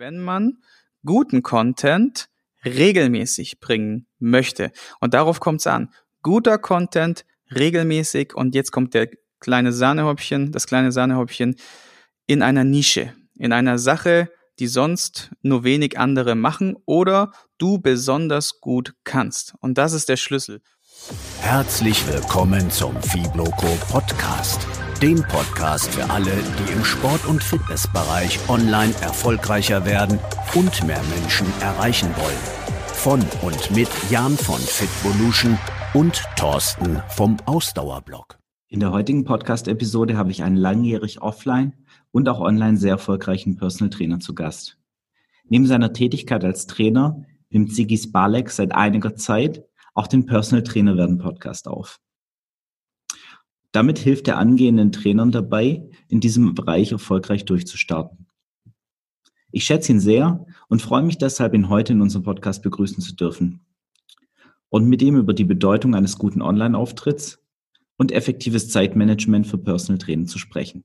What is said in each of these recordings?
wenn man guten Content regelmäßig bringen möchte. Und darauf kommt es an. Guter Content regelmäßig und jetzt kommt der kleine Sahnehäubchen, das kleine Sahnehäubchen in einer Nische, in einer Sache, die sonst nur wenig andere machen oder du besonders gut kannst. Und das ist der Schlüssel. Herzlich willkommen zum Fibloco Podcast dem Podcast für alle, die im Sport- und Fitnessbereich online erfolgreicher werden und mehr Menschen erreichen wollen. Von und mit Jan von Fitvolution und Thorsten vom Ausdauerblog. In der heutigen Podcast-Episode habe ich einen langjährig offline und auch online sehr erfolgreichen Personal Trainer zu Gast. Neben seiner Tätigkeit als Trainer nimmt Sigi Spalek seit einiger Zeit auch den Personal Trainer werden Podcast auf. Damit hilft er angehenden Trainern dabei, in diesem Bereich erfolgreich durchzustarten. Ich schätze ihn sehr und freue mich deshalb, ihn heute in unserem Podcast begrüßen zu dürfen und mit ihm über die Bedeutung eines guten Online-Auftritts und effektives Zeitmanagement für Personal Training zu sprechen.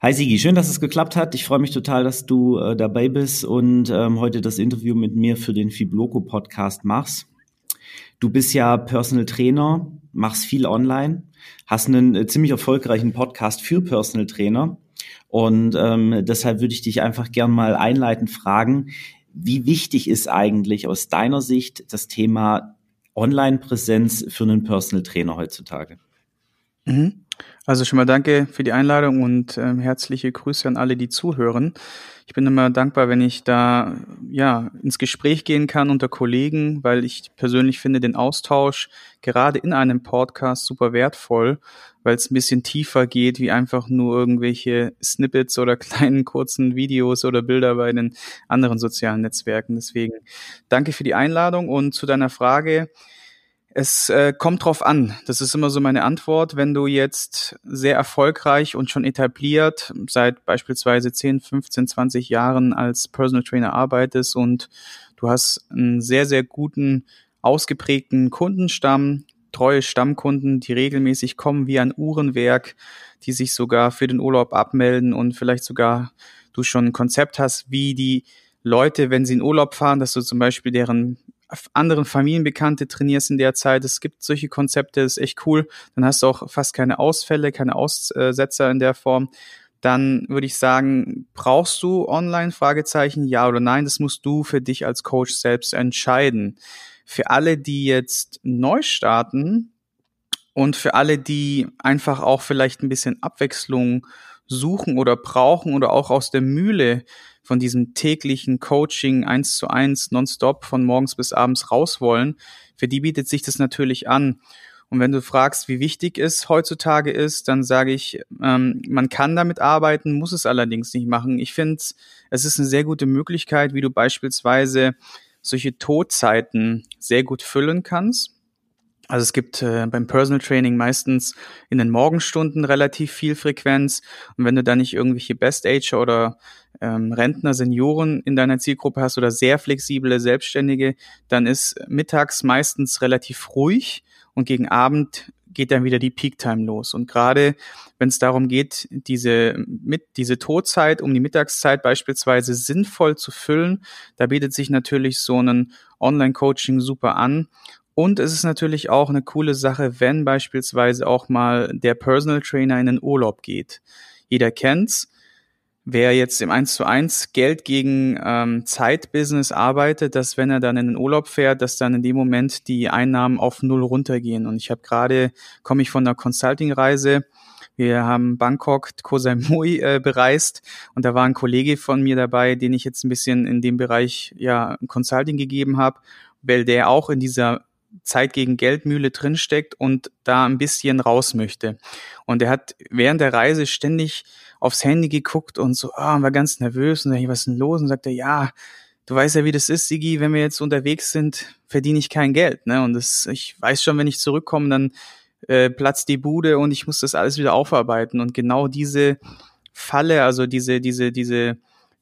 Hi Sigi, schön, dass es geklappt hat. Ich freue mich total, dass du äh, dabei bist und ähm, heute das Interview mit mir für den Fibloco Podcast machst. Du bist ja Personal Trainer, machst viel online, hast einen äh, ziemlich erfolgreichen Podcast für Personal Trainer. Und ähm, deshalb würde ich dich einfach gern mal einleitend fragen, wie wichtig ist eigentlich aus deiner Sicht das Thema Online-Präsenz für einen Personal Trainer heutzutage? Mhm. Also schon mal danke für die Einladung und ähm, herzliche Grüße an alle, die zuhören. Ich bin immer dankbar, wenn ich da ja ins Gespräch gehen kann unter Kollegen, weil ich persönlich finde den Austausch gerade in einem Podcast super wertvoll, weil es ein bisschen tiefer geht, wie einfach nur irgendwelche Snippets oder kleinen kurzen Videos oder Bilder bei den anderen sozialen Netzwerken. Deswegen danke für die Einladung und zu deiner Frage. Es äh, kommt drauf an. Das ist immer so meine Antwort. Wenn du jetzt sehr erfolgreich und schon etabliert seit beispielsweise 10, 15, 20 Jahren als Personal Trainer arbeitest und du hast einen sehr, sehr guten, ausgeprägten Kundenstamm, treue Stammkunden, die regelmäßig kommen wie ein Uhrenwerk, die sich sogar für den Urlaub abmelden und vielleicht sogar du schon ein Konzept hast, wie die Leute, wenn sie in Urlaub fahren, dass du zum Beispiel deren anderen Familienbekannte trainierst in der Zeit. Es gibt solche Konzepte, ist echt cool. Dann hast du auch fast keine Ausfälle, keine Aussetzer in der Form. Dann würde ich sagen, brauchst du online? Fragezeichen, ja oder nein? Das musst du für dich als Coach selbst entscheiden. Für alle, die jetzt neu starten und für alle, die einfach auch vielleicht ein bisschen Abwechslung suchen oder brauchen oder auch aus der Mühle von diesem täglichen Coaching eins zu eins nonstop von morgens bis abends raus wollen, für die bietet sich das natürlich an. Und wenn du fragst, wie wichtig es heutzutage ist, dann sage ich, ähm, man kann damit arbeiten, muss es allerdings nicht machen. Ich finde, es ist eine sehr gute Möglichkeit, wie du beispielsweise solche Todzeiten sehr gut füllen kannst. Also es gibt äh, beim Personal Training meistens in den Morgenstunden relativ viel Frequenz. Und wenn du da nicht irgendwelche Best-Ager oder ähm, Rentner, Senioren in deiner Zielgruppe hast oder sehr flexible Selbstständige, dann ist mittags meistens relativ ruhig und gegen Abend geht dann wieder die Peak-Time los. Und gerade wenn es darum geht, diese, mit, diese Todzeit um die Mittagszeit beispielsweise sinnvoll zu füllen, da bietet sich natürlich so ein Online-Coaching super an. Und es ist natürlich auch eine coole Sache, wenn beispielsweise auch mal der Personal Trainer in den Urlaub geht. Jeder kennt's. Wer jetzt im 1 zu 1 Geld gegen ähm, Zeitbusiness arbeitet, dass wenn er dann in den Urlaub fährt, dass dann in dem Moment die Einnahmen auf Null runtergehen. Und ich habe gerade, komme ich von einer Consulting-Reise, wir haben Bangkok, Koh Samui äh, bereist und da war ein Kollege von mir dabei, den ich jetzt ein bisschen in dem Bereich ja Consulting gegeben habe, weil der auch in dieser Zeit gegen Geldmühle drinsteckt und da ein bisschen raus möchte. Und er hat während der Reise ständig aufs Handy geguckt und so, ah, oh, war ganz nervös und sag was ist denn los? Und sagt er, ja, du weißt ja, wie das ist, Sigi, wenn wir jetzt unterwegs sind, verdiene ich kein Geld, ne? Und das, ich weiß schon, wenn ich zurückkomme, dann äh, platzt die Bude und ich muss das alles wieder aufarbeiten. Und genau diese Falle, also diese, diese, diese,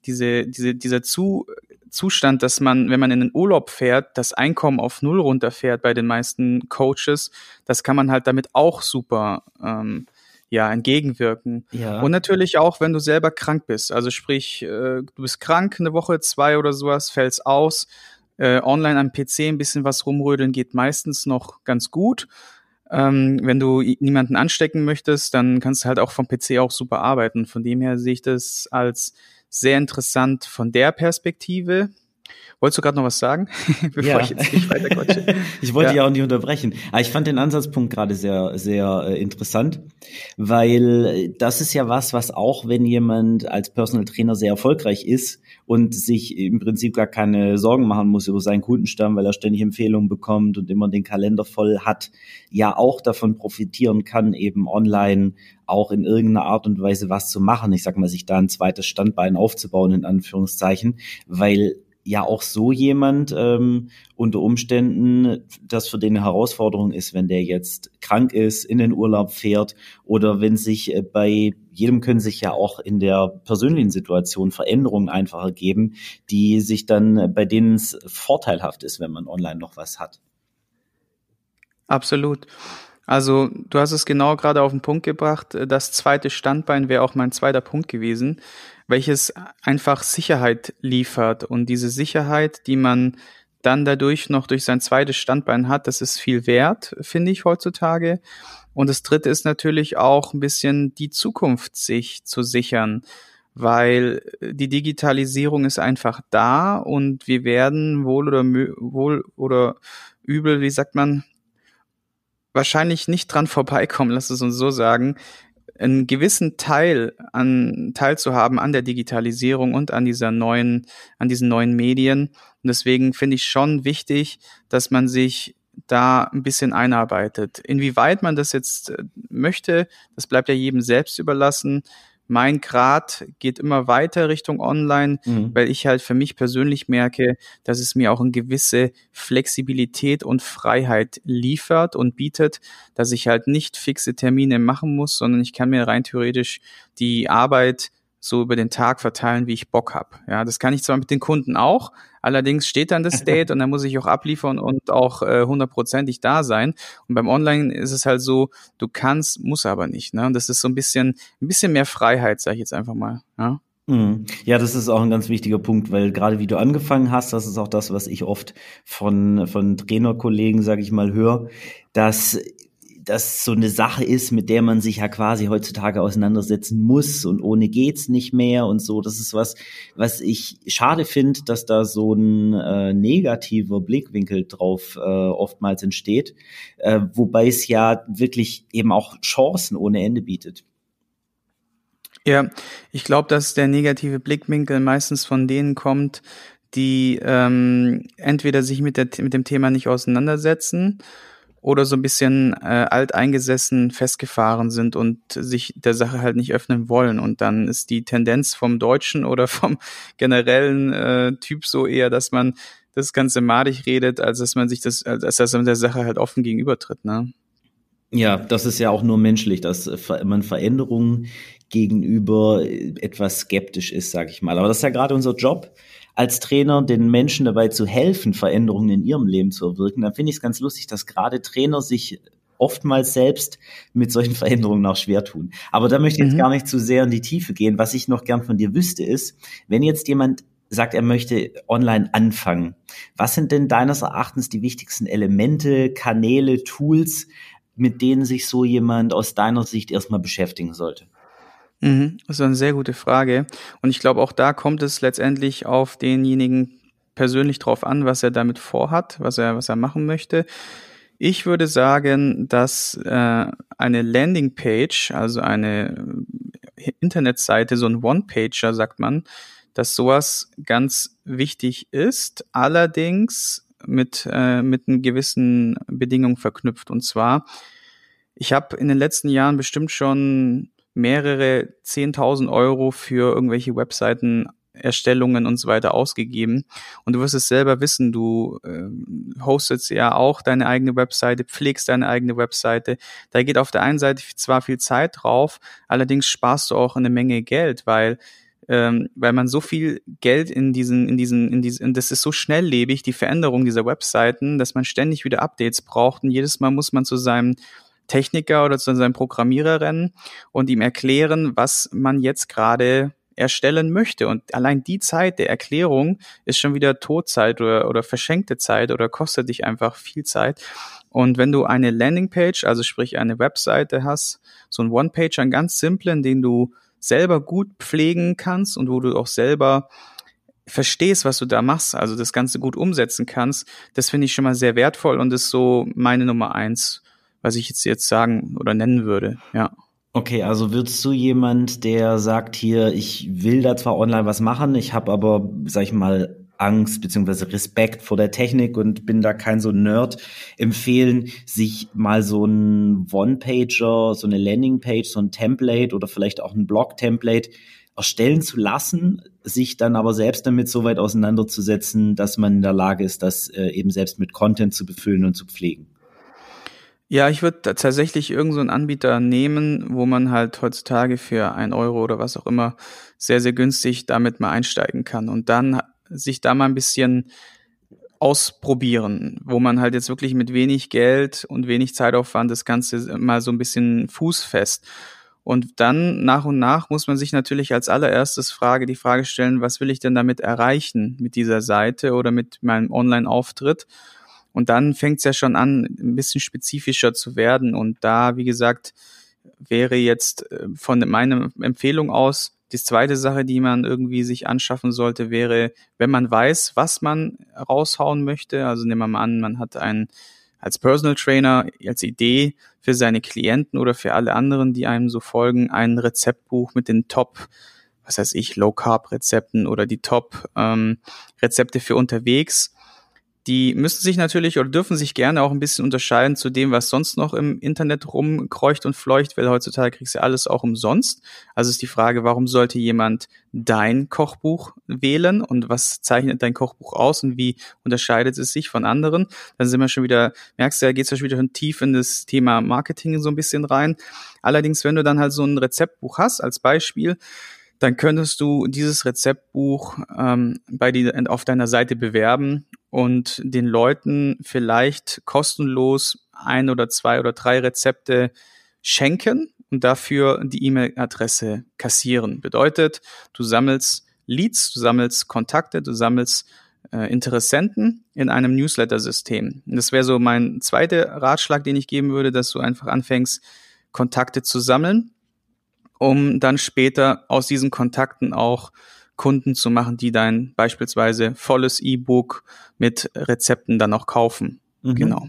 diese, diese, dieser zu Zustand, dass man, wenn man in den Urlaub fährt, das Einkommen auf Null runterfährt bei den meisten Coaches, das kann man halt damit auch super ähm, ja, entgegenwirken. Ja. Und natürlich auch, wenn du selber krank bist. Also sprich, äh, du bist krank eine Woche, zwei oder sowas, fällst aus. Äh, online am PC ein bisschen was rumrödeln geht meistens noch ganz gut. Ähm, wenn du niemanden anstecken möchtest, dann kannst du halt auch vom PC auch super arbeiten. Von dem her sehe ich das als sehr interessant von der Perspektive. Wolltest du gerade noch was sagen, bevor ja. ich jetzt nicht weiter quatsche? ich wollte ja. ja auch nicht unterbrechen. Aber ich fand den Ansatzpunkt gerade sehr, sehr äh, interessant, weil das ist ja was, was auch, wenn jemand als Personal Trainer sehr erfolgreich ist und sich im Prinzip gar keine Sorgen machen muss über seinen Kundenstamm, weil er ständig Empfehlungen bekommt und immer den Kalender voll hat, ja auch davon profitieren kann, eben online auch in irgendeiner Art und Weise was zu machen. Ich sag mal, sich da ein zweites Standbein aufzubauen, in Anführungszeichen, weil ja auch so jemand ähm, unter Umständen das für den eine Herausforderung ist, wenn der jetzt krank ist, in den Urlaub fährt oder wenn sich äh, bei jedem können sich ja auch in der persönlichen Situation Veränderungen einfach ergeben, die sich dann bei denen es vorteilhaft ist, wenn man online noch was hat. Absolut. Also du hast es genau gerade auf den Punkt gebracht. Das zweite Standbein wäre auch mein zweiter Punkt gewesen welches einfach Sicherheit liefert. Und diese Sicherheit, die man dann dadurch noch durch sein zweites Standbein hat, das ist viel wert, finde ich heutzutage. Und das dritte ist natürlich auch ein bisschen die Zukunft sich zu sichern, weil die Digitalisierung ist einfach da und wir werden wohl oder wohl oder übel, wie sagt man, wahrscheinlich nicht dran vorbeikommen, lass es uns so sagen, einen gewissen Teil an teilzuhaben an der Digitalisierung und an dieser neuen, an diesen neuen Medien. Und deswegen finde ich schon wichtig, dass man sich da ein bisschen einarbeitet. Inwieweit man das jetzt äh, möchte, das bleibt ja jedem selbst überlassen mein Grad geht immer weiter Richtung Online, mhm. weil ich halt für mich persönlich merke, dass es mir auch eine gewisse Flexibilität und Freiheit liefert und bietet, dass ich halt nicht fixe Termine machen muss, sondern ich kann mir rein theoretisch die Arbeit so über den Tag verteilen, wie ich Bock hab. Ja, das kann ich zwar mit den Kunden auch, allerdings steht dann das Date und dann muss ich auch abliefern und auch äh, hundertprozentig da sein. Und beim Online ist es halt so, du kannst, muss aber nicht. Ne? Und das ist so ein bisschen, ein bisschen mehr Freiheit, sage ich jetzt einfach mal. Ja? Mhm. Ja, das ist auch ein ganz wichtiger Punkt, weil gerade wie du angefangen hast, das ist auch das, was ich oft von, von Trainerkollegen, sage ich mal, höre, dass das so eine Sache ist, mit der man sich ja quasi heutzutage auseinandersetzen muss und ohne geht's nicht mehr und so. Das ist was, was ich schade finde, dass da so ein äh, negativer Blickwinkel drauf äh, oftmals entsteht, äh, wobei es ja wirklich eben auch Chancen ohne Ende bietet. Ja, ich glaube, dass der negative Blickwinkel meistens von denen kommt, die ähm, entweder sich mit, der, mit dem Thema nicht auseinandersetzen oder so ein bisschen äh, alteingesessen festgefahren sind und sich der Sache halt nicht öffnen wollen. Und dann ist die Tendenz vom Deutschen oder vom generellen äh, Typ so eher, dass man das Ganze madig redet, als dass man sich das, als dass man der Sache halt offen gegenübertritt, ne? Ja, das ist ja auch nur menschlich, dass man Veränderungen gegenüber etwas skeptisch ist, sag ich mal. Aber das ist ja gerade unser Job, als Trainer den Menschen dabei zu helfen, Veränderungen in ihrem Leben zu erwirken, dann finde ich es ganz lustig, dass gerade Trainer sich oftmals selbst mit solchen Veränderungen auch schwer tun. Aber da möchte ich jetzt mhm. gar nicht zu sehr in die Tiefe gehen. Was ich noch gern von dir wüsste, ist, wenn jetzt jemand sagt, er möchte online anfangen, was sind denn deines Erachtens die wichtigsten Elemente, Kanäle, Tools, mit denen sich so jemand aus deiner Sicht erstmal beschäftigen sollte? Mhm, das ist eine sehr gute Frage. Und ich glaube, auch da kommt es letztendlich auf denjenigen persönlich drauf an, was er damit vorhat, was er, was er machen möchte. Ich würde sagen, dass äh, eine Landingpage, also eine äh, Internetseite, so ein One-Pager, sagt man, dass sowas ganz wichtig ist, allerdings mit, äh, mit einer gewissen Bedingung verknüpft. Und zwar, ich habe in den letzten Jahren bestimmt schon mehrere 10.000 Euro für irgendwelche Webseiten Erstellungen und so weiter ausgegeben. Und du wirst es selber wissen, du äh, hostest ja auch deine eigene Webseite, pflegst deine eigene Webseite. Da geht auf der einen Seite zwar viel Zeit drauf, allerdings sparst du auch eine Menge Geld, weil ähm, weil man so viel Geld in diesen, in diesen, in diesen, das ist so schnelllebig, die Veränderung dieser Webseiten, dass man ständig wieder Updates braucht und jedes Mal muss man zu seinem Techniker oder zu seinem Programmierer rennen und ihm erklären, was man jetzt gerade erstellen möchte. Und allein die Zeit der Erklärung ist schon wieder Todzeit oder, oder verschenkte Zeit oder kostet dich einfach viel Zeit. Und wenn du eine Landingpage, also sprich eine Webseite hast, so ein One-Page, ein ganz simplen, den du selber gut pflegen kannst und wo du auch selber verstehst, was du da machst, also das Ganze gut umsetzen kannst, das finde ich schon mal sehr wertvoll und ist so meine Nummer eins, was ich jetzt jetzt sagen oder nennen würde, ja. Okay, also würdest du jemand, der sagt hier, ich will da zwar online was machen, ich habe aber, sag ich mal, Angst beziehungsweise Respekt vor der Technik und bin da kein so Nerd, empfehlen, sich mal so ein One-Pager, so eine Landing-Page, so ein Template oder vielleicht auch ein Blog-Template erstellen zu lassen, sich dann aber selbst damit so weit auseinanderzusetzen, dass man in der Lage ist, das äh, eben selbst mit Content zu befüllen und zu pflegen. Ja, ich würde tatsächlich irgendeinen so Anbieter nehmen, wo man halt heutzutage für ein Euro oder was auch immer sehr, sehr günstig damit mal einsteigen kann und dann sich da mal ein bisschen ausprobieren, wo man halt jetzt wirklich mit wenig Geld und wenig Zeitaufwand das Ganze mal so ein bisschen fußfest und dann nach und nach muss man sich natürlich als allererstes Frage die Frage stellen, was will ich denn damit erreichen mit dieser Seite oder mit meinem Online-Auftritt? Und dann fängt es ja schon an, ein bisschen spezifischer zu werden. Und da, wie gesagt, wäre jetzt äh, von meiner Empfehlung aus, die zweite Sache, die man irgendwie sich anschaffen sollte, wäre, wenn man weiß, was man raushauen möchte. Also nehmen wir mal an, man hat ein als Personal Trainer als Idee für seine Klienten oder für alle anderen, die einem so folgen, ein Rezeptbuch mit den Top, was heißt ich, Low Carb Rezepten oder die Top ähm, Rezepte für unterwegs die müssen sich natürlich oder dürfen sich gerne auch ein bisschen unterscheiden zu dem, was sonst noch im Internet rumkreucht und fleucht, weil heutzutage kriegst du alles auch umsonst. Also ist die Frage, warum sollte jemand dein Kochbuch wählen und was zeichnet dein Kochbuch aus und wie unterscheidet es sich von anderen? Dann sind wir schon wieder, merkst du, da geht es schon wieder schon tief in das Thema Marketing so ein bisschen rein. Allerdings, wenn du dann halt so ein Rezeptbuch hast, als Beispiel, dann könntest du dieses Rezeptbuch ähm, bei die, auf deiner Seite bewerben und den Leuten vielleicht kostenlos ein oder zwei oder drei Rezepte schenken und dafür die E-Mail-Adresse kassieren. Bedeutet, du sammelst Leads, du sammelst Kontakte, du sammelst äh, Interessenten in einem Newsletter-System. Das wäre so mein zweiter Ratschlag, den ich geben würde, dass du einfach anfängst, Kontakte zu sammeln, um dann später aus diesen Kontakten auch Kunden zu machen, die dein beispielsweise volles E-Book mit Rezepten dann auch kaufen. Mhm. Genau.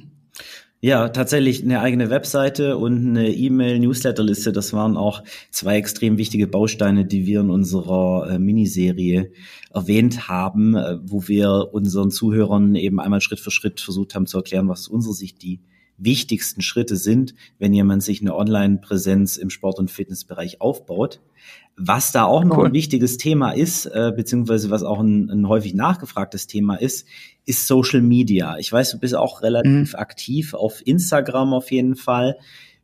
Ja, tatsächlich eine eigene Webseite und eine E-Mail-Newsletterliste. Das waren auch zwei extrem wichtige Bausteine, die wir in unserer äh, Miniserie erwähnt haben, äh, wo wir unseren Zuhörern eben einmal Schritt für Schritt versucht haben zu erklären, was aus unserer Sicht die wichtigsten Schritte sind, wenn jemand sich eine Online-Präsenz im Sport- und Fitnessbereich aufbaut. Was da auch noch cool. ein wichtiges Thema ist, äh, beziehungsweise was auch ein, ein, häufig nachgefragtes Thema ist, ist Social Media. Ich weiß, du bist auch relativ mhm. aktiv auf Instagram auf jeden Fall.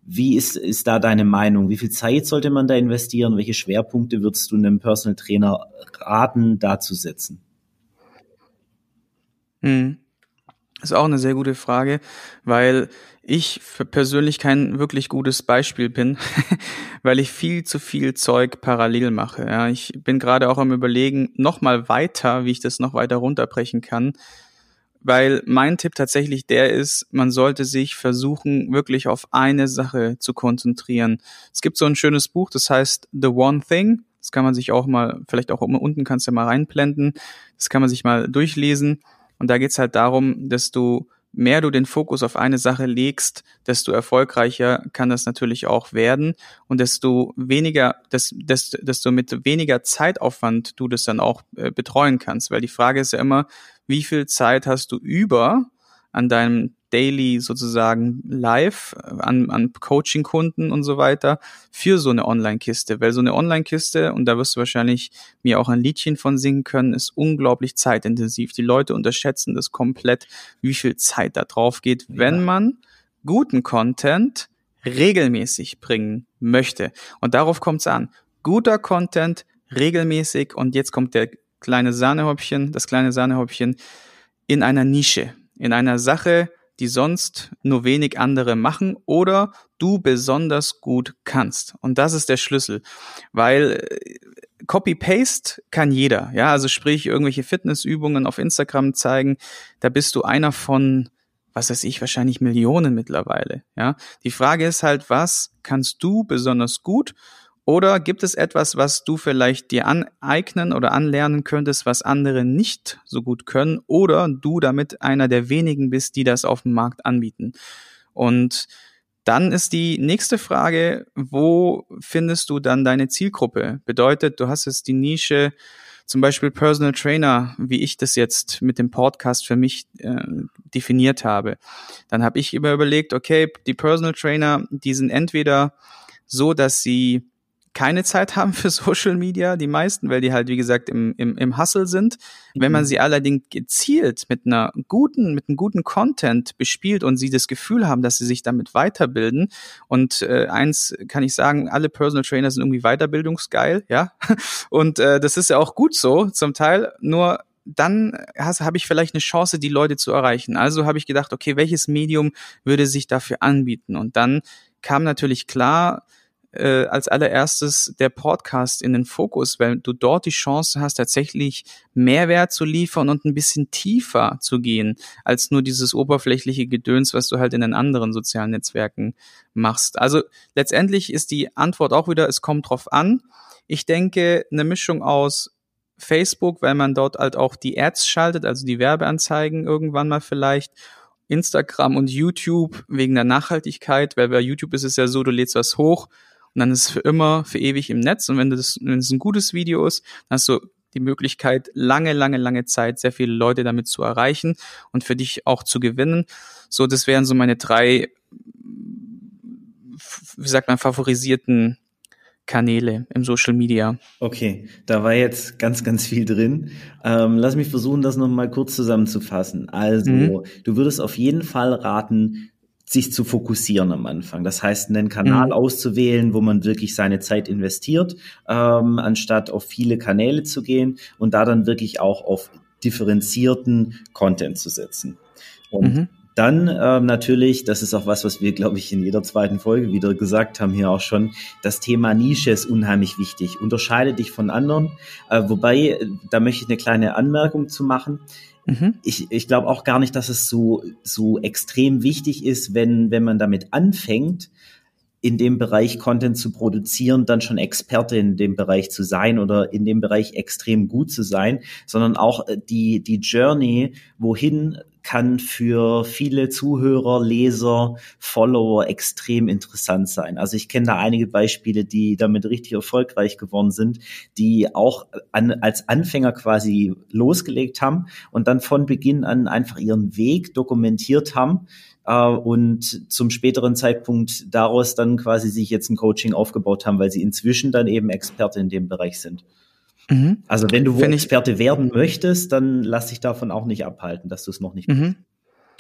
Wie ist, ist da deine Meinung? Wie viel Zeit sollte man da investieren? Welche Schwerpunkte würdest du einem Personal Trainer raten, da zu setzen? Mhm. Ist auch eine sehr gute Frage, weil ich persönlich kein wirklich gutes Beispiel bin, weil ich viel zu viel Zeug parallel mache. Ja, ich bin gerade auch am überlegen, noch mal weiter, wie ich das noch weiter runterbrechen kann, weil mein Tipp tatsächlich der ist, man sollte sich versuchen, wirklich auf eine Sache zu konzentrieren. Es gibt so ein schönes Buch, das heißt The One Thing. Das kann man sich auch mal, vielleicht auch unten kannst du mal reinblenden. Das kann man sich mal durchlesen. Und da geht's halt darum, dass du mehr du den Fokus auf eine Sache legst, desto erfolgreicher kann das natürlich auch werden und desto weniger, desto, desto mit weniger Zeitaufwand du das dann auch äh, betreuen kannst. Weil die Frage ist ja immer, wie viel Zeit hast du über an deinem daily sozusagen live an, an Coaching-Kunden und so weiter für so eine Online-Kiste. Weil so eine Online-Kiste, und da wirst du wahrscheinlich mir auch ein Liedchen von singen können, ist unglaublich zeitintensiv. Die Leute unterschätzen das komplett, wie viel Zeit da drauf geht, ja. wenn man guten Content regelmäßig bringen möchte. Und darauf kommt es an. Guter Content, regelmäßig, und jetzt kommt der kleine Sahnehäubchen, das kleine Sahnehäubchen, in einer Nische, in einer Sache, die sonst nur wenig andere machen oder du besonders gut kannst. Und das ist der Schlüssel, weil äh, Copy-Paste kann jeder, ja, also sprich irgendwelche Fitnessübungen auf Instagram zeigen, da bist du einer von was weiß ich, wahrscheinlich Millionen mittlerweile, ja. Die Frage ist halt, was kannst du besonders gut oder gibt es etwas, was du vielleicht dir aneignen oder anlernen könntest, was andere nicht so gut können oder du damit einer der wenigen bist, die das auf dem Markt anbieten? Und dann ist die nächste Frage, wo findest du dann deine Zielgruppe? Bedeutet, du hast jetzt die Nische, zum Beispiel Personal Trainer, wie ich das jetzt mit dem Podcast für mich äh, definiert habe. Dann habe ich immer überlegt, okay, die Personal Trainer, die sind entweder so, dass sie keine Zeit haben für Social Media, die meisten, weil die halt, wie gesagt, im, im, im Hustle sind. Wenn man mhm. sie allerdings gezielt mit einer guten, mit einem guten Content bespielt und sie das Gefühl haben, dass sie sich damit weiterbilden und äh, eins kann ich sagen, alle Personal Trainer sind irgendwie weiterbildungsgeil, ja. Und äh, das ist ja auch gut so zum Teil, nur dann habe ich vielleicht eine Chance, die Leute zu erreichen. Also habe ich gedacht, okay, welches Medium würde sich dafür anbieten? Und dann kam natürlich klar, äh, als allererstes der Podcast in den Fokus, weil du dort die Chance hast, tatsächlich Mehrwert zu liefern und ein bisschen tiefer zu gehen, als nur dieses oberflächliche Gedöns, was du halt in den anderen sozialen Netzwerken machst. Also letztendlich ist die Antwort auch wieder, es kommt drauf an. Ich denke, eine Mischung aus Facebook, weil man dort halt auch die Ads schaltet, also die Werbeanzeigen irgendwann mal vielleicht Instagram und YouTube wegen der Nachhaltigkeit, weil bei YouTube ist es ja so, du lädst was hoch und dann ist es für immer, für ewig im Netz. Und wenn, das, wenn es ein gutes Video ist, dann hast du die Möglichkeit, lange, lange, lange Zeit sehr viele Leute damit zu erreichen und für dich auch zu gewinnen. So, das wären so meine drei, wie sagt man, favorisierten Kanäle im Social Media. Okay, da war jetzt ganz, ganz viel drin. Ähm, lass mich versuchen, das nochmal kurz zusammenzufassen. Also, mhm. du würdest auf jeden Fall raten, sich zu fokussieren am Anfang. Das heißt, einen Kanal mhm. auszuwählen, wo man wirklich seine Zeit investiert, ähm, anstatt auf viele Kanäle zu gehen und da dann wirklich auch auf differenzierten Content zu setzen. Und mhm. Dann ähm, natürlich, das ist auch was, was wir, glaube ich, in jeder zweiten Folge wieder gesagt haben, hier auch schon, das Thema Nische ist unheimlich wichtig. Unterscheide dich von anderen. Äh, wobei, da möchte ich eine kleine Anmerkung zu machen. Mhm. Ich, ich glaube auch gar nicht, dass es so, so extrem wichtig ist, wenn, wenn man damit anfängt, in dem Bereich Content zu produzieren, dann schon Experte in dem Bereich zu sein oder in dem Bereich extrem gut zu sein, sondern auch äh, die, die Journey, wohin kann für viele Zuhörer, Leser, Follower extrem interessant sein. Also ich kenne da einige Beispiele, die damit richtig erfolgreich geworden sind, die auch an, als Anfänger quasi losgelegt haben und dann von Beginn an einfach ihren Weg dokumentiert haben äh, und zum späteren Zeitpunkt daraus dann quasi sich jetzt ein Coaching aufgebaut haben, weil sie inzwischen dann eben Experte in dem Bereich sind. Mhm. Also wenn du Experte werden möchtest, dann lass dich davon auch nicht abhalten, dass du es noch nicht mhm.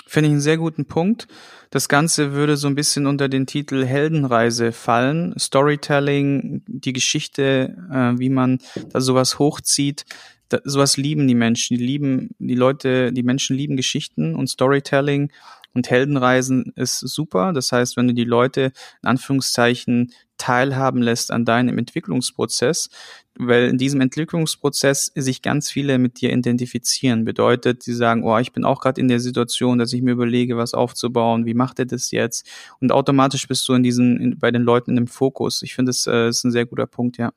Finde ich einen sehr guten Punkt. Das Ganze würde so ein bisschen unter den Titel Heldenreise fallen. Storytelling, die Geschichte, äh, wie man da sowas hochzieht. Da, sowas lieben die Menschen. Die lieben, die Leute, die Menschen lieben Geschichten und Storytelling. Und Heldenreisen ist super. Das heißt, wenn du die Leute in Anführungszeichen teilhaben lässt an deinem Entwicklungsprozess, weil in diesem Entwicklungsprozess sich ganz viele mit dir identifizieren. Bedeutet, sie sagen, oh, ich bin auch gerade in der Situation, dass ich mir überlege, was aufzubauen, wie macht er das jetzt? Und automatisch bist du in diesen, in, bei den Leuten im Fokus. Ich finde, das äh, ist ein sehr guter Punkt, ja.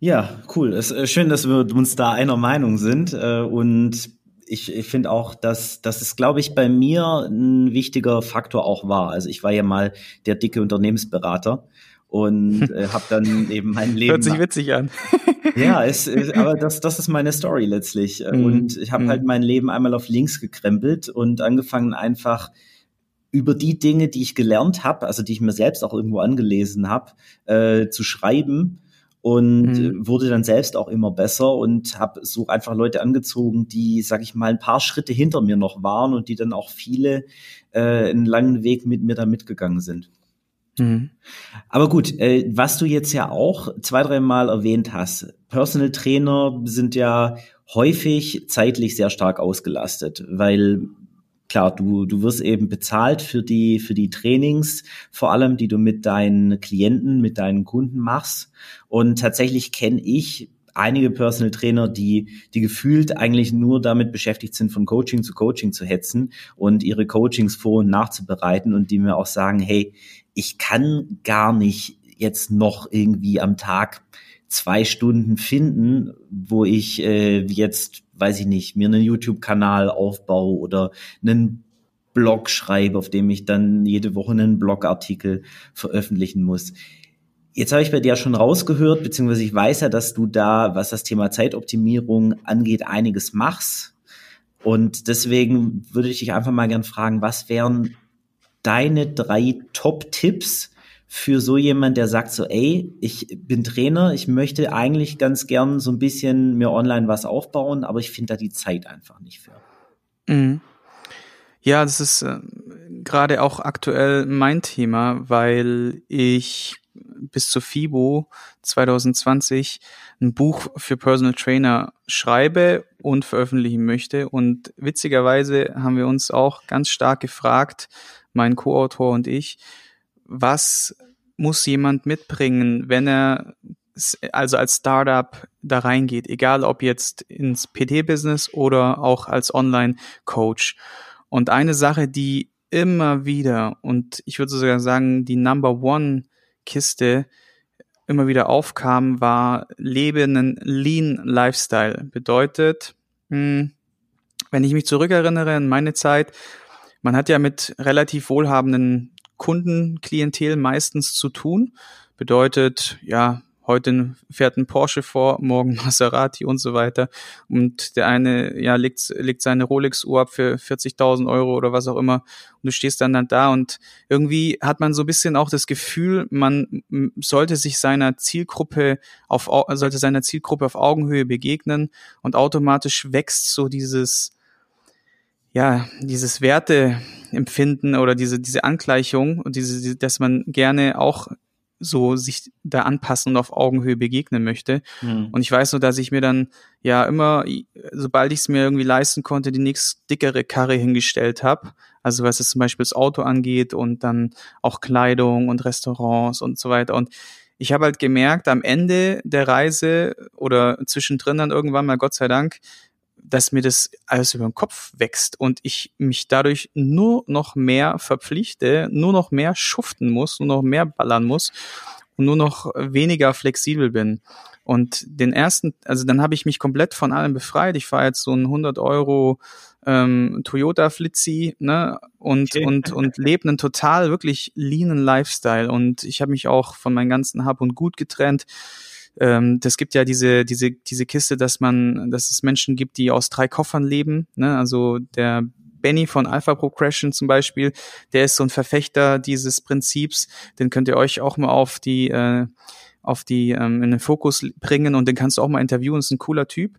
Ja, cool. Es ist äh, schön, dass wir uns da einer Meinung sind. Äh, und ich, ich finde auch, dass, dass es, glaube ich, bei mir ein wichtiger Faktor auch war. Also ich war ja mal der dicke Unternehmensberater und äh, habe dann eben mein Leben. Hört sich witzig an. ja, es, aber das, das ist meine Story letztlich. Mhm. Und ich habe mhm. halt mein Leben einmal auf links gekrempelt und angefangen einfach über die Dinge, die ich gelernt habe, also die ich mir selbst auch irgendwo angelesen habe, äh, zu schreiben und mhm. wurde dann selbst auch immer besser und habe so einfach Leute angezogen, die, sag ich mal, ein paar Schritte hinter mir noch waren und die dann auch viele äh, einen langen Weg mit mir da mitgegangen sind. Mhm. Aber gut, äh, was du jetzt ja auch zwei, drei Mal erwähnt hast, Personal Trainer sind ja häufig zeitlich sehr stark ausgelastet, weil klar, du, du wirst eben bezahlt für die, für die Trainings, vor allem, die du mit deinen Klienten, mit deinen Kunden machst. Und tatsächlich kenne ich einige Personal Trainer, die, die gefühlt eigentlich nur damit beschäftigt sind, von Coaching zu Coaching zu hetzen und ihre Coachings vor- und nachzubereiten und die mir auch sagen, hey, ich kann gar nicht jetzt noch irgendwie am Tag zwei Stunden finden, wo ich äh, jetzt, weiß ich nicht, mir einen YouTube-Kanal aufbaue oder einen Blog schreibe, auf dem ich dann jede Woche einen Blogartikel veröffentlichen muss. Jetzt habe ich bei dir schon rausgehört, beziehungsweise ich weiß ja, dass du da, was das Thema Zeitoptimierung angeht, einiges machst. Und deswegen würde ich dich einfach mal gern fragen, was wären deine drei Top-Tipps, für so jemand, der sagt so, ey, ich bin Trainer, ich möchte eigentlich ganz gern so ein bisschen mir online was aufbauen, aber ich finde da die Zeit einfach nicht für. Mhm. Ja, das ist äh, gerade auch aktuell mein Thema, weil ich bis zur FIBO 2020 ein Buch für Personal Trainer schreibe und veröffentlichen möchte. Und witzigerweise haben wir uns auch ganz stark gefragt, mein Co-Autor und ich, was muss jemand mitbringen, wenn er also als Startup da reingeht, egal ob jetzt ins PT-Business oder auch als Online-Coach. Und eine Sache, die immer wieder und ich würde sogar sagen, die Number One Kiste immer wieder aufkam, war lebe einen Lean Lifestyle. Bedeutet, hm, wenn ich mich zurückerinnere an meine Zeit, man hat ja mit relativ wohlhabenden Kundenklientel meistens zu tun. Bedeutet, ja, heute fährt ein Porsche vor, morgen Maserati und so weiter. Und der eine, ja, legt, legt seine Rolex-Uhr ab für 40.000 Euro oder was auch immer. Und du stehst dann, dann da und irgendwie hat man so ein bisschen auch das Gefühl, man sollte sich seiner Zielgruppe auf, sollte seiner Zielgruppe auf Augenhöhe begegnen und automatisch wächst so dieses, ja, dieses Werteempfinden oder diese, diese Angleichung und diese, dass man gerne auch so sich da anpassen und auf Augenhöhe begegnen möchte. Mhm. Und ich weiß nur, dass ich mir dann ja immer, sobald ich es mir irgendwie leisten konnte, die nächst dickere Karre hingestellt habe. Also was es zum Beispiel das Auto angeht und dann auch Kleidung und Restaurants und so weiter. Und ich habe halt gemerkt, am Ende der Reise oder zwischendrin dann irgendwann mal, Gott sei Dank, dass mir das alles über den Kopf wächst und ich mich dadurch nur noch mehr verpflichte, nur noch mehr schuften muss, nur noch mehr ballern muss und nur noch weniger flexibel bin. Und den ersten, also dann habe ich mich komplett von allem befreit. Ich fahre jetzt so ein 100 Euro ähm, Toyota Flitzy ne und okay. und und lebe einen total wirklich leanen Lifestyle und ich habe mich auch von meinem ganzen Hab und Gut getrennt ähm, das gibt ja diese, diese, diese Kiste, dass man, dass es Menschen gibt, die aus drei Koffern leben. Ne? Also der Benny von Alpha Progression zum Beispiel, der ist so ein Verfechter dieses Prinzips. Den könnt ihr euch auch mal auf die, äh, auf die, ähm, in den Fokus bringen und den kannst du auch mal interviewen. Ist ein cooler Typ.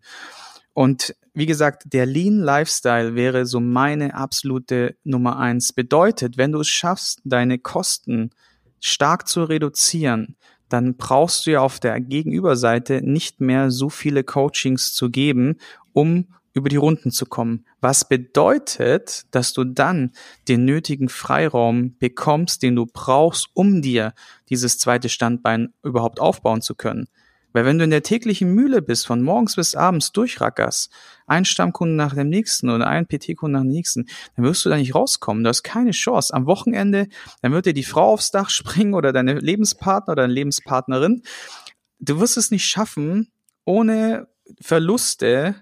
Und wie gesagt, der Lean Lifestyle wäre so meine absolute Nummer eins. Bedeutet, wenn du es schaffst, deine Kosten stark zu reduzieren, dann brauchst du ja auf der Gegenüberseite nicht mehr so viele Coachings zu geben, um über die Runden zu kommen. Was bedeutet, dass du dann den nötigen Freiraum bekommst, den du brauchst, um dir dieses zweite Standbein überhaupt aufbauen zu können. Weil wenn du in der täglichen Mühle bist, von morgens bis abends durchrackerst, ein Stammkunden nach dem nächsten oder ein PT-Kunden nach dem nächsten, dann wirst du da nicht rauskommen. Du hast keine Chance. Am Wochenende, dann wird dir die Frau aufs Dach springen oder deine Lebenspartner oder deine Lebenspartnerin. Du wirst es nicht schaffen, ohne Verluste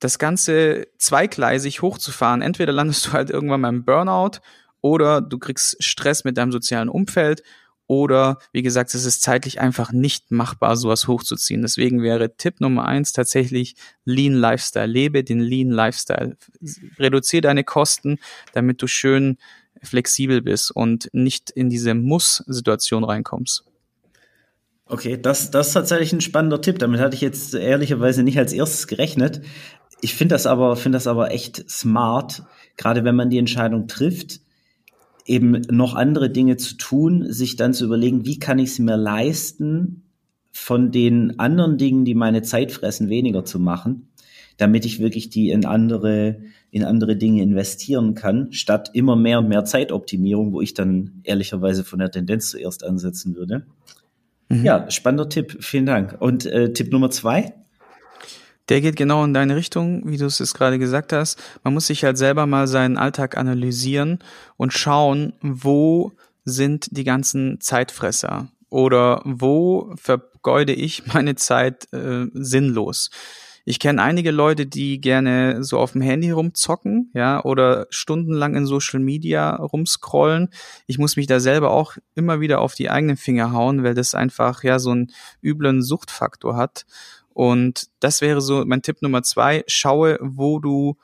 das Ganze zweigleisig hochzufahren. Entweder landest du halt irgendwann mal im Burnout oder du kriegst Stress mit deinem sozialen Umfeld oder wie gesagt, es ist zeitlich einfach nicht machbar, sowas hochzuziehen. Deswegen wäre Tipp Nummer eins tatsächlich Lean Lifestyle. Lebe den Lean Lifestyle. Reduziere deine Kosten, damit du schön flexibel bist und nicht in diese Muss-Situation reinkommst. Okay, das, das ist tatsächlich ein spannender Tipp. Damit hatte ich jetzt ehrlicherweise nicht als erstes gerechnet. Ich finde das aber, finde das aber echt smart, gerade wenn man die Entscheidung trifft, eben noch andere Dinge zu tun, sich dann zu überlegen, wie kann ich es mir leisten, von den anderen Dingen, die meine Zeit fressen, weniger zu machen. damit ich wirklich die in andere, in andere Dinge investieren kann, statt immer mehr und mehr Zeitoptimierung, wo ich dann ehrlicherweise von der Tendenz zuerst ansetzen würde. Mhm. Ja, spannender Tipp. Vielen Dank. Und äh, Tipp Nummer zwei? Der geht genau in deine Richtung, wie du es gerade gesagt hast. Man muss sich halt selber mal seinen Alltag analysieren und schauen, wo sind die ganzen Zeitfresser oder wo vergeude ich meine Zeit äh, sinnlos. Ich kenne einige Leute, die gerne so auf dem Handy rumzocken, ja, oder stundenlang in Social Media rumscrollen. Ich muss mich da selber auch immer wieder auf die eigenen Finger hauen, weil das einfach ja so einen üblen Suchtfaktor hat. Und das wäre so mein Tipp Nummer zwei. Schaue, wo du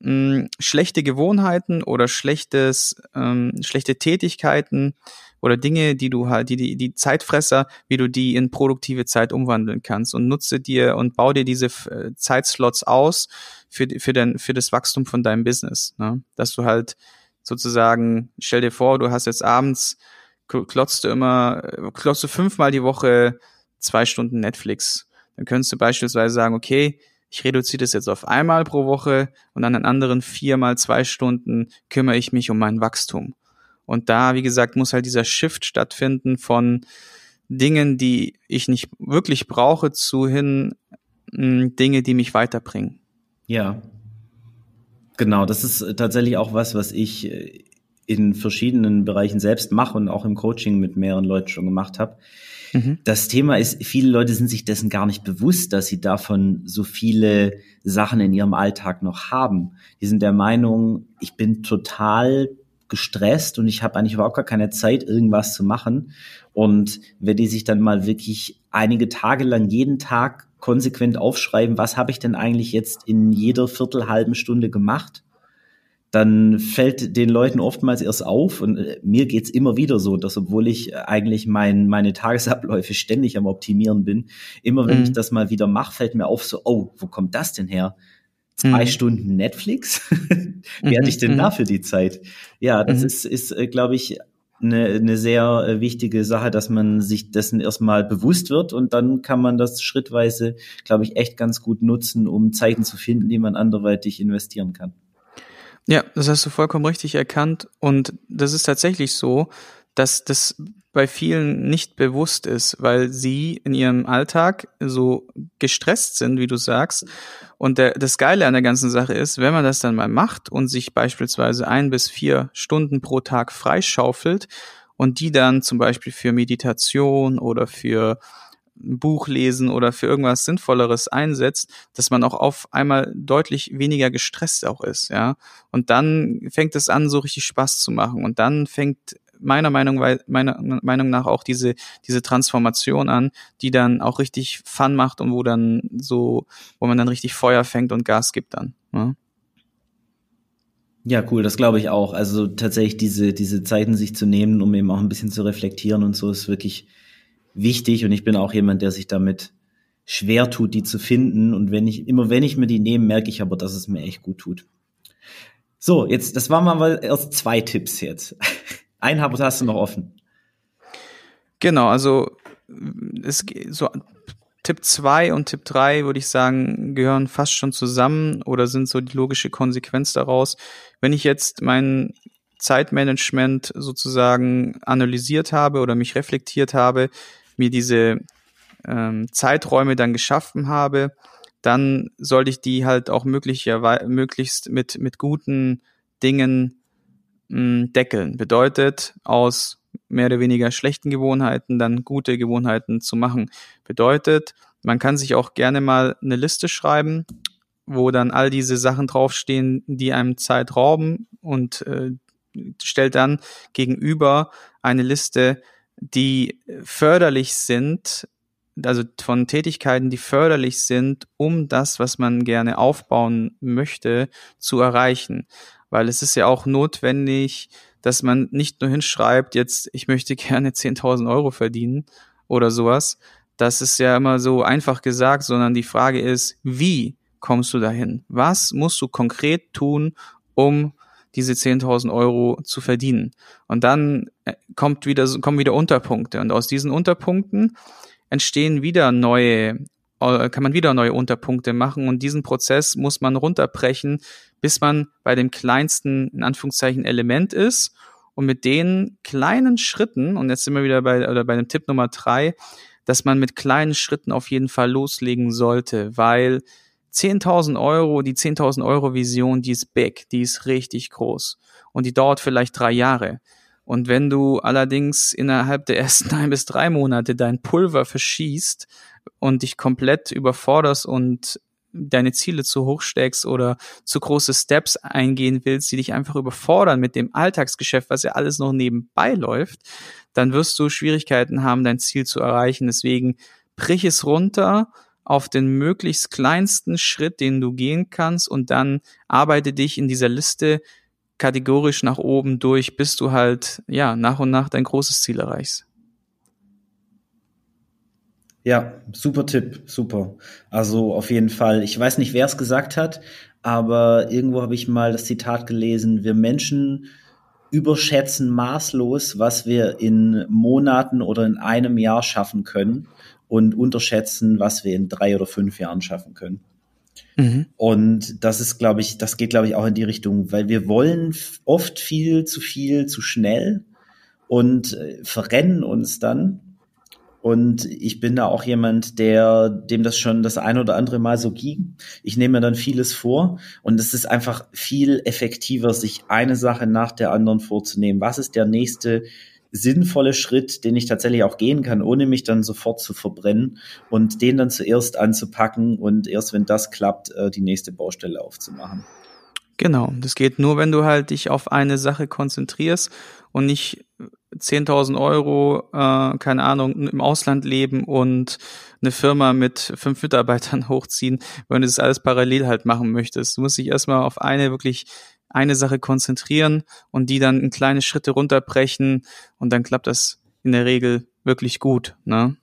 mh, hm, schlechte Gewohnheiten oder schlechtes, ähm, schlechte Tätigkeiten oder Dinge, die du halt, die, die, die Zeitfresser, wie du die in produktive Zeit umwandeln kannst und nutze dir und bau dir diese äh, Zeitslots aus für, für, dein, für das Wachstum von deinem Business. Ne? Dass du halt sozusagen, stell dir vor, du hast jetzt abends, klotzt du immer, äh, klotzt du fünfmal die Woche zwei Stunden Netflix. Dann könntest du beispielsweise sagen, okay, ich reduziere das jetzt auf einmal pro Woche und an den anderen viermal zwei Stunden kümmere ich mich um mein Wachstum. Und da, wie gesagt, muss halt dieser Shift stattfinden von Dingen, die ich nicht wirklich brauche, zu hin mh, Dinge, die mich weiterbringen. Ja. Genau, das ist tatsächlich auch was, was ich äh, in verschiedenen Bereichen selbst mache und auch im Coaching mit mehreren Leuten schon gemacht habe. Mhm. Das Thema ist, viele Leute sind sich dessen gar nicht bewusst, dass sie davon so viele Sachen in ihrem Alltag noch haben. Die sind der Meinung, ich bin total gestresst und ich habe eigentlich überhaupt gar keine Zeit, irgendwas zu machen. Und wenn die sich dann mal wirklich einige Tage lang jeden Tag konsequent aufschreiben, was habe ich denn eigentlich jetzt in jeder Viertel halben Stunde gemacht, dann fällt den Leuten oftmals erst auf und äh, mir geht's immer wieder so, dass obwohl ich eigentlich mein, meine Tagesabläufe ständig am Optimieren bin, immer wenn mhm. ich das mal wieder mache, fällt mir auf so, oh, wo kommt das denn her? zwei mhm. Stunden Netflix? Wie hatte ich denn mhm. dafür die Zeit? Ja, das mhm. ist, ist äh, glaube ich, eine, eine sehr äh, wichtige Sache, dass man sich dessen erstmal bewusst wird und dann kann man das schrittweise, glaube ich, echt ganz gut nutzen, um Zeiten zu finden, die man anderweitig investieren kann. Ja, das hast du vollkommen richtig erkannt und das ist tatsächlich so, dass das bei vielen nicht bewusst ist, weil sie in ihrem Alltag so gestresst sind, wie du sagst. Und der, das Geile an der ganzen Sache ist, wenn man das dann mal macht und sich beispielsweise ein bis vier Stunden pro Tag freischaufelt und die dann zum Beispiel für Meditation oder für Buch lesen oder für irgendwas Sinnvolleres einsetzt, dass man auch auf einmal deutlich weniger gestresst auch ist, ja. Und dann fängt es an, so richtig Spaß zu machen. Und dann fängt meiner Meinung, meiner Meinung nach auch diese, diese Transformation an, die dann auch richtig Fun macht und wo dann so, wo man dann richtig Feuer fängt und Gas gibt dann. Ne? Ja, cool, das glaube ich auch. Also tatsächlich diese, diese Zeiten sich zu nehmen, um eben auch ein bisschen zu reflektieren und so ist wirklich wichtig und ich bin auch jemand, der sich damit schwer tut, die zu finden und wenn ich, immer wenn ich mir die nehme, merke ich aber, dass es mir echt gut tut. So, jetzt, das waren mal erst zwei Tipps jetzt. Einen hast du noch offen. Genau, also es so Tipp 2 und Tipp 3 würde ich sagen, gehören fast schon zusammen oder sind so die logische Konsequenz daraus. Wenn ich jetzt mein Zeitmanagement sozusagen analysiert habe oder mich reflektiert habe, mir diese ähm, Zeiträume dann geschaffen habe, dann sollte ich die halt auch möglichst mit, mit guten Dingen deckeln. Bedeutet, aus mehr oder weniger schlechten Gewohnheiten dann gute Gewohnheiten zu machen. Bedeutet, man kann sich auch gerne mal eine Liste schreiben, wo dann all diese Sachen draufstehen, die einem Zeit rauben und äh, stellt dann gegenüber eine Liste, die förderlich sind, also von Tätigkeiten, die förderlich sind, um das, was man gerne aufbauen möchte, zu erreichen weil es ist ja auch notwendig, dass man nicht nur hinschreibt, jetzt, ich möchte gerne 10.000 Euro verdienen oder sowas. Das ist ja immer so einfach gesagt, sondern die Frage ist, wie kommst du dahin? Was musst du konkret tun, um diese 10.000 Euro zu verdienen? Und dann äh, kommt wieder, kommen wieder Unterpunkte. Und aus diesen Unterpunkten entstehen wieder neue äh, kann man wieder neue Unterpunkte machen und diesen Prozess muss man runterbrechen, bis man bei dem kleinsten, in Anführungszeichen, Element ist und mit den kleinen Schritten, und jetzt sind wir wieder bei, oder bei dem Tipp Nummer drei, dass man mit kleinen Schritten auf jeden Fall loslegen sollte, weil 10.000 Euro, die 10.000 Euro Vision, die ist big, die ist richtig groß und die dauert vielleicht drei Jahre. Und wenn du allerdings innerhalb der ersten ein bis drei Monate dein Pulver verschießt und dich komplett überforderst und deine Ziele zu hoch steckst oder zu große Steps eingehen willst, die dich einfach überfordern mit dem Alltagsgeschäft, was ja alles noch nebenbei läuft, dann wirst du Schwierigkeiten haben, dein Ziel zu erreichen. Deswegen brich es runter auf den möglichst kleinsten Schritt, den du gehen kannst und dann arbeite dich in dieser Liste kategorisch nach oben durch, bis du halt, ja, nach und nach dein großes Ziel erreichst. Ja, super Tipp, super. Also auf jeden Fall. Ich weiß nicht, wer es gesagt hat, aber irgendwo habe ich mal das Zitat gelesen, wir Menschen überschätzen maßlos, was wir in Monaten oder in einem Jahr schaffen können und unterschätzen, was wir in drei oder fünf Jahren schaffen können. Mhm. Und das ist, glaube ich, das geht, glaube ich, auch in die Richtung, weil wir wollen oft viel zu viel zu schnell und äh, verrennen uns dann. Und ich bin da auch jemand, der, dem das schon das ein oder andere Mal so ging. Ich nehme mir dann vieles vor und es ist einfach viel effektiver, sich eine Sache nach der anderen vorzunehmen. Was ist der nächste sinnvolle Schritt, den ich tatsächlich auch gehen kann, ohne mich dann sofort zu verbrennen und den dann zuerst anzupacken und erst wenn das klappt, äh, die nächste Baustelle aufzumachen. Genau, das geht nur, wenn du halt dich auf eine Sache konzentrierst und nicht 10.000 Euro, äh, keine Ahnung, im Ausland leben und eine Firma mit fünf Mitarbeitern hochziehen, wenn du das alles parallel halt machen möchtest. Du musst dich erstmal auf eine wirklich eine Sache konzentrieren und die dann in kleine Schritte runterbrechen und dann klappt das in der Regel wirklich gut. Ne?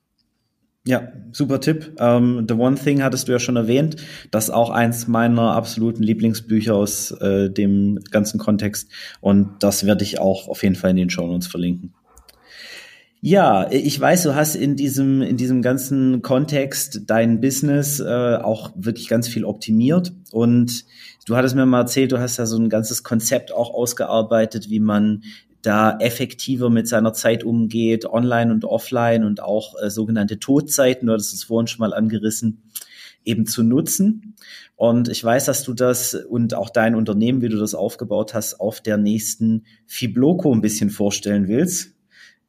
Ja, super Tipp. Um, ähm, The One Thing hattest du ja schon erwähnt. Das ist auch eins meiner absoluten Lieblingsbücher aus äh, dem ganzen Kontext. Und das werde ich auch auf jeden Fall in den Show Notes verlinken. Ja, ich weiß, du hast in diesem, in diesem ganzen Kontext dein Business äh, auch wirklich ganz viel optimiert. Und du hattest mir mal erzählt, du hast da so ein ganzes Konzept auch ausgearbeitet, wie man da effektiver mit seiner Zeit umgeht, online und offline und auch äh, sogenannte Todzeiten, du hattest es vorhin schon mal angerissen, eben zu nutzen. Und ich weiß, dass du das und auch dein Unternehmen, wie du das aufgebaut hast, auf der nächsten Fibloco ein bisschen vorstellen willst.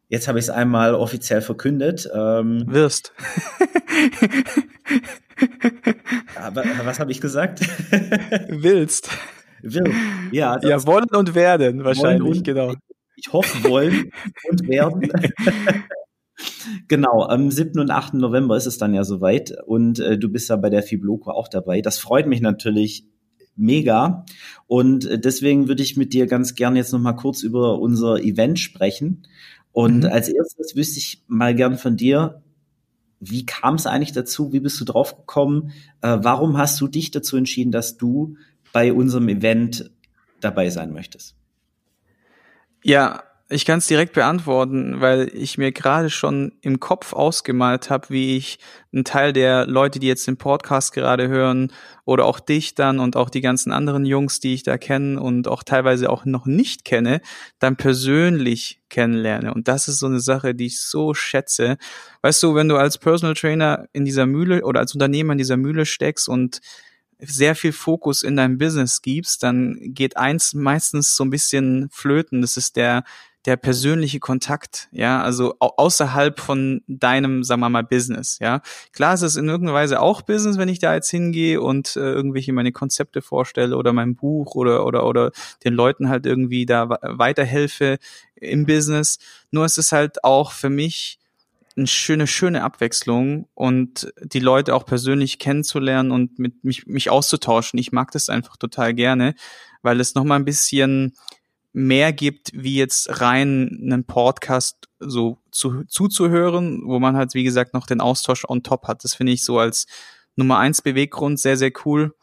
Jetzt habe ich es einmal offiziell verkündet. Ähm, Wirst. aber, was habe ich gesagt? Willst. Will. Ja, ja, wollen und werden wahrscheinlich, und, genau. Ich hoffe, wollen und werden. Genau, am 7. und 8. November ist es dann ja soweit und äh, du bist ja bei der Fibloco auch dabei. Das freut mich natürlich mega und äh, deswegen würde ich mit dir ganz gerne jetzt noch mal kurz über unser Event sprechen. Und mhm. als erstes wüsste ich mal gern von dir, wie kam es eigentlich dazu? Wie bist du drauf gekommen? Äh, warum hast du dich dazu entschieden, dass du bei unserem Event dabei sein möchtest? Ja, ich kann es direkt beantworten, weil ich mir gerade schon im Kopf ausgemalt habe, wie ich einen Teil der Leute, die jetzt den Podcast gerade hören, oder auch dich dann und auch die ganzen anderen Jungs, die ich da kenne und auch teilweise auch noch nicht kenne, dann persönlich kennenlerne. Und das ist so eine Sache, die ich so schätze. Weißt du, wenn du als Personal Trainer in dieser Mühle oder als Unternehmer in dieser Mühle steckst und sehr viel Fokus in deinem Business gibst, dann geht eins meistens so ein bisschen flöten. Das ist der der persönliche Kontakt, ja, also außerhalb von deinem, sagen wir mal, Business, ja. Klar ist es in irgendeiner Weise auch Business, wenn ich da jetzt hingehe und äh, irgendwelche meine Konzepte vorstelle oder mein Buch oder oder oder den Leuten halt irgendwie da weiterhelfe im Business. Nur ist es halt auch für mich eine schöne, schöne Abwechslung und die Leute auch persönlich kennenzulernen und mit mich, mich auszutauschen. Ich mag das einfach total gerne, weil es nochmal ein bisschen mehr gibt, wie jetzt rein einen Podcast so zu, zuzuhören, wo man halt, wie gesagt, noch den Austausch on top hat. Das finde ich so als Nummer eins Beweggrund sehr, sehr cool.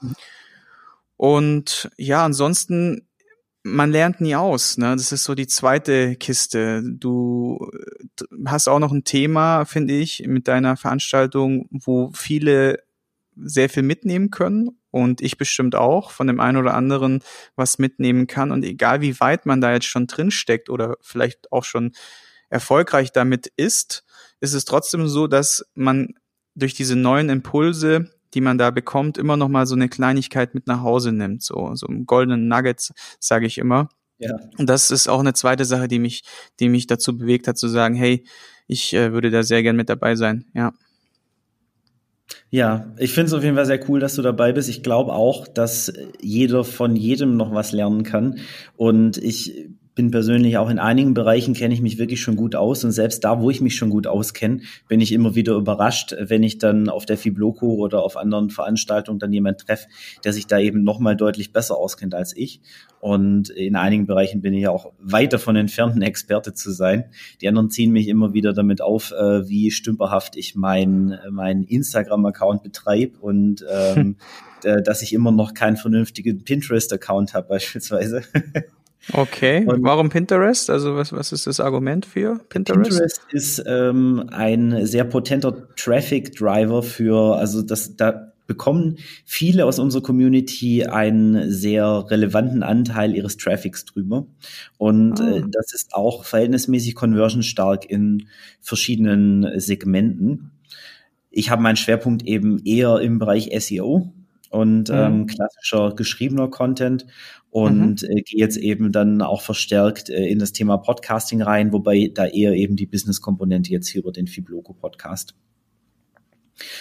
Und ja, ansonsten man lernt nie aus. Ne? Das ist so die zweite Kiste. Du hast auch noch ein Thema, finde ich, mit deiner Veranstaltung, wo viele sehr viel mitnehmen können und ich bestimmt auch von dem einen oder anderen was mitnehmen kann. Und egal wie weit man da jetzt schon drin steckt oder vielleicht auch schon erfolgreich damit ist, ist es trotzdem so, dass man durch diese neuen Impulse, die man da bekommt, immer noch mal so eine Kleinigkeit mit nach Hause nimmt, so so einen goldenen Nuggets, sage ich immer. Ja. Und das ist auch eine zweite Sache, die mich, die mich dazu bewegt hat zu sagen, hey, ich äh, würde da sehr gern mit dabei sein. Ja. Ja, ich finde es auf jeden Fall sehr cool, dass du dabei bist. Ich glaube auch, dass jeder von jedem noch was lernen kann. Und ich bin persönlich auch in einigen Bereichen kenne ich mich wirklich schon gut aus und selbst da, wo ich mich schon gut auskenne, bin ich immer wieder überrascht, wenn ich dann auf der Fibloco oder auf anderen Veranstaltungen dann jemand treffe, der sich da eben noch mal deutlich besser auskennt als ich. Und in einigen Bereichen bin ich auch weit davon entfernt, ein Experte zu sein. Die anderen ziehen mich immer wieder damit auf, äh, wie stümperhaft ich mein, mein Instagram-Account betreibe und ähm, dass ich immer noch keinen vernünftigen Pinterest-Account habe beispielsweise. Okay, und warum Pinterest? Also was, was ist das Argument für Pinterest? Pinterest ist ähm, ein sehr potenter Traffic Driver für, also das, da bekommen viele aus unserer Community einen sehr relevanten Anteil ihres Traffics drüber. Und äh, ah. das ist auch verhältnismäßig conversionstark in verschiedenen Segmenten. Ich habe meinen Schwerpunkt eben eher im Bereich SEO und mhm. ähm, klassischer geschriebener Content und mhm. äh, gehe jetzt eben dann auch verstärkt äh, in das Thema Podcasting rein, wobei da eher eben die Business-Komponente jetzt hier über den Fibloco-Podcast.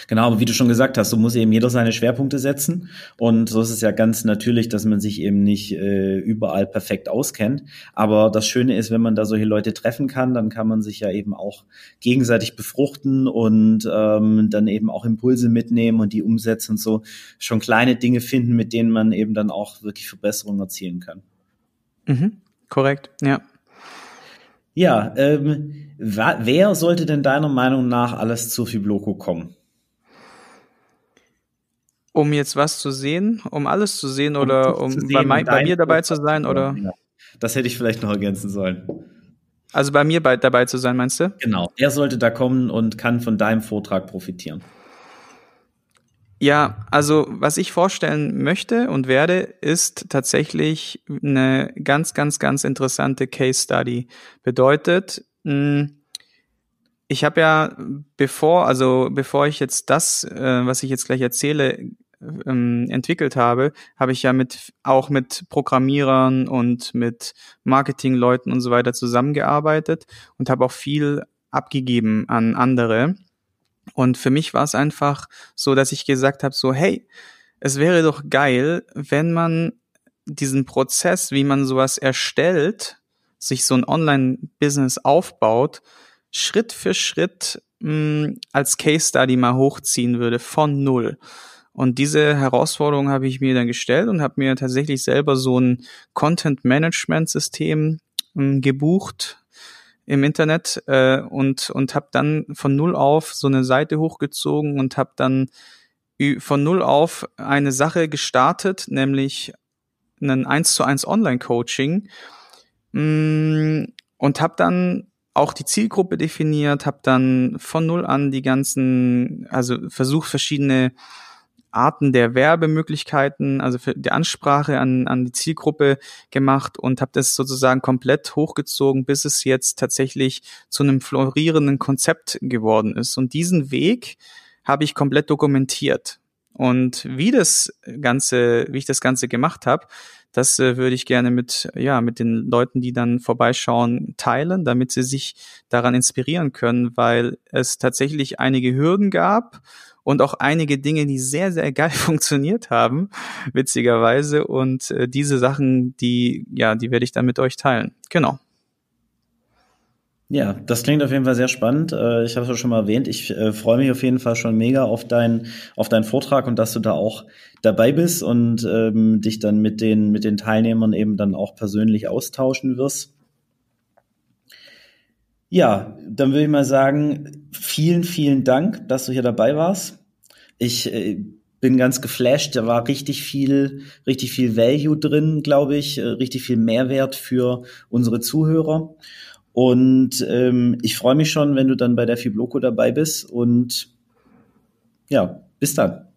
Genau, aber wie du schon gesagt hast, so muss eben jeder seine Schwerpunkte setzen. Und so ist es ja ganz natürlich, dass man sich eben nicht äh, überall perfekt auskennt. Aber das Schöne ist, wenn man da solche Leute treffen kann, dann kann man sich ja eben auch gegenseitig befruchten und ähm, dann eben auch Impulse mitnehmen und die umsetzen und so schon kleine Dinge finden, mit denen man eben dann auch wirklich Verbesserungen erzielen kann. Mhm, korrekt, ja. Ja, ähm, wer sollte denn deiner Meinung nach alles zu Fibloco kommen? Um jetzt was zu sehen, um alles zu sehen um oder um sehen, bei, mein, bei, mir dabei zu sein oder? Ja. Das hätte ich vielleicht noch ergänzen sollen. Also bei mir bei, dabei zu sein, meinst du? Genau. Er sollte da kommen und kann von deinem Vortrag profitieren. Ja, also was ich vorstellen möchte und werde, ist tatsächlich eine ganz, ganz, ganz interessante Case Study. Bedeutet, hm, ich habe ja bevor, also bevor ich jetzt das, äh, was ich jetzt gleich erzähle, ähm, entwickelt habe, habe ich ja mit auch mit Programmierern und mit Marketingleuten und so weiter zusammengearbeitet und habe auch viel abgegeben an andere. Und für mich war es einfach so, dass ich gesagt habe, so, hey, es wäre doch geil, wenn man diesen Prozess, wie man sowas erstellt, sich so ein Online-Business aufbaut, Schritt für Schritt mh, hm, als Case Study mal hochziehen würde von null. Und diese Herausforderung habe ich mir dann gestellt und habe mir tatsächlich selber so ein Content-Management-System ähm, gebucht im Internet äh, und, und habe dann von null auf so eine Seite hochgezogen und habe dann von null auf eine Sache gestartet, nämlich ein 1 zu 1 Online-Coaching. Mm, und habe dann auch die Zielgruppe definiert, habe dann von null an die ganzen, also versucht verschiedene Arten der Werbemöglichkeiten, also für die Ansprache an, an die Zielgruppe gemacht und habe das sozusagen komplett hochgezogen, bis es jetzt tatsächlich zu einem florierenden Konzept geworden ist. Und diesen Weg habe ich komplett dokumentiert. Und wie das Ganze, wie ich das Ganze gemacht habe, das äh, würde ich gerne mit, ja, mit den Leuten, die dann vorbeischauen, teilen, damit sie sich daran inspirieren können, weil es tatsächlich einige Hürden gab und auch einige Dinge, die sehr, sehr geil funktioniert haben, witzigerweise. Und äh, diese Sachen, die, ja, die werde ich dann mit euch teilen. Genau. Ja, das klingt auf jeden Fall sehr spannend. Äh, ich habe es schon mal erwähnt. Ich äh, freue mich auf jeden Fall schon mega auf, dein, auf deinen Vortrag und dass du da auch dabei bist und ähm, dich dann mit den, mit den Teilnehmern eben dann auch persönlich austauschen wirst. Ja, dann würde ich mal sagen, vielen, vielen Dank, dass du hier dabei warst. Ich äh, bin ganz geflasht. Da war richtig viel, richtig viel Value drin, glaube ich, äh, richtig viel Mehrwert für unsere Zuhörer. Und ähm, ich freue mich schon, wenn du dann bei der Fibloco dabei bist. Und ja, bis dann.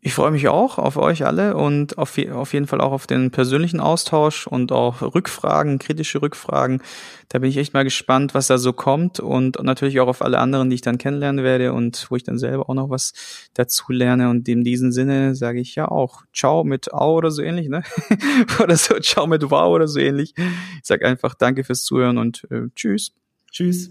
Ich freue mich auch auf euch alle und auf, auf jeden Fall auch auf den persönlichen Austausch und auch Rückfragen, kritische Rückfragen. Da bin ich echt mal gespannt, was da so kommt und, natürlich auch auf alle anderen, die ich dann kennenlernen werde und wo ich dann selber auch noch was dazu lerne. Und in diesem Sinne sage ich ja auch Ciao mit Au oder so ähnlich, ne? oder so Ciao mit Wow oder so ähnlich. Ich sage einfach Danke fürs Zuhören und äh, Tschüss. Tschüss.